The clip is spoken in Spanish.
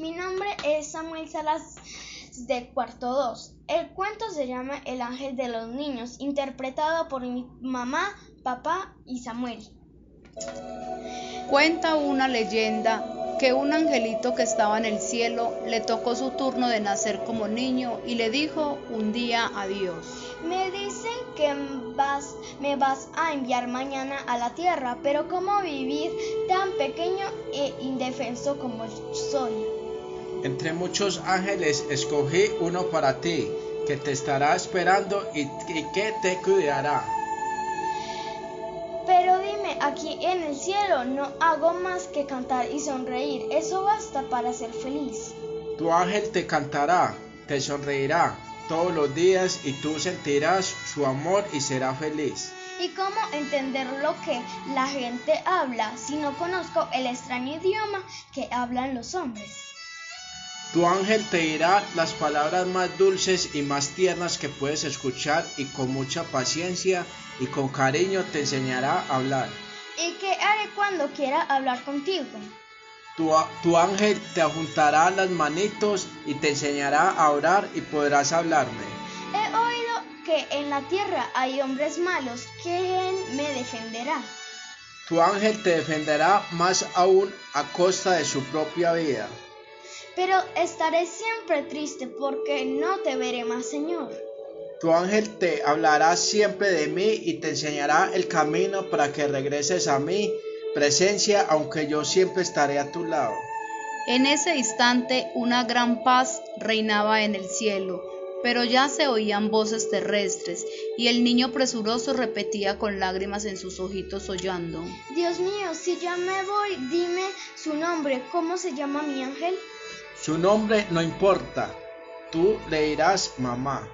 Mi nombre es Samuel Salas de cuarto 2. El cuento se llama El ángel de los niños, interpretado por mi mamá, papá y Samuel. Cuenta una leyenda que un angelito que estaba en el cielo le tocó su turno de nacer como niño y le dijo un día adiós. Me dicen que vas, me vas a enviar mañana a la tierra, pero ¿cómo vivir tan pequeño e indefenso como soy? Entre muchos ángeles escogí uno para ti, que te estará esperando y, que te cuidará. Pero dime, aquí en el cielo no hago más que cantar y sonreír. Eso basta para ser feliz. Tu ángel te cantará, te sonreirá todos los días y tú sentirás su amor y serás feliz. ¿Y cómo entender lo que la gente habla si no conozco el extraño idioma que hablan los hombres? Tu ángel te dirá las palabras más dulces y más tiernas que puedes escuchar y con mucha paciencia y con cariño te enseñará a hablar. ¿Y qué haré cuando quiera hablar contigo? Tu, tu, ángel te juntará las manitos y te enseñará a orar y podrás hablarme. He oído que en la tierra hay hombres malos. ¿Quién me defenderá? Tu ángel te defenderá más aún a costa de su propia vida pero estaré siempre triste porque no te veré más, Señor. Tu ángel te hablará siempre de mí y te enseñará el camino para que regreses a mi presencia, aunque yo siempre estaré a tu lado. En ese instante una gran paz reinaba en el cielo, pero ya se oían voces terrestres, y el niño presuroso repetía con lágrimas en sus ojitos hollando. Dios mío, si ya me voy, dime su nombre, ¿cómo se llama mi ángel? Su nombre no importa, tú le dirás mamá.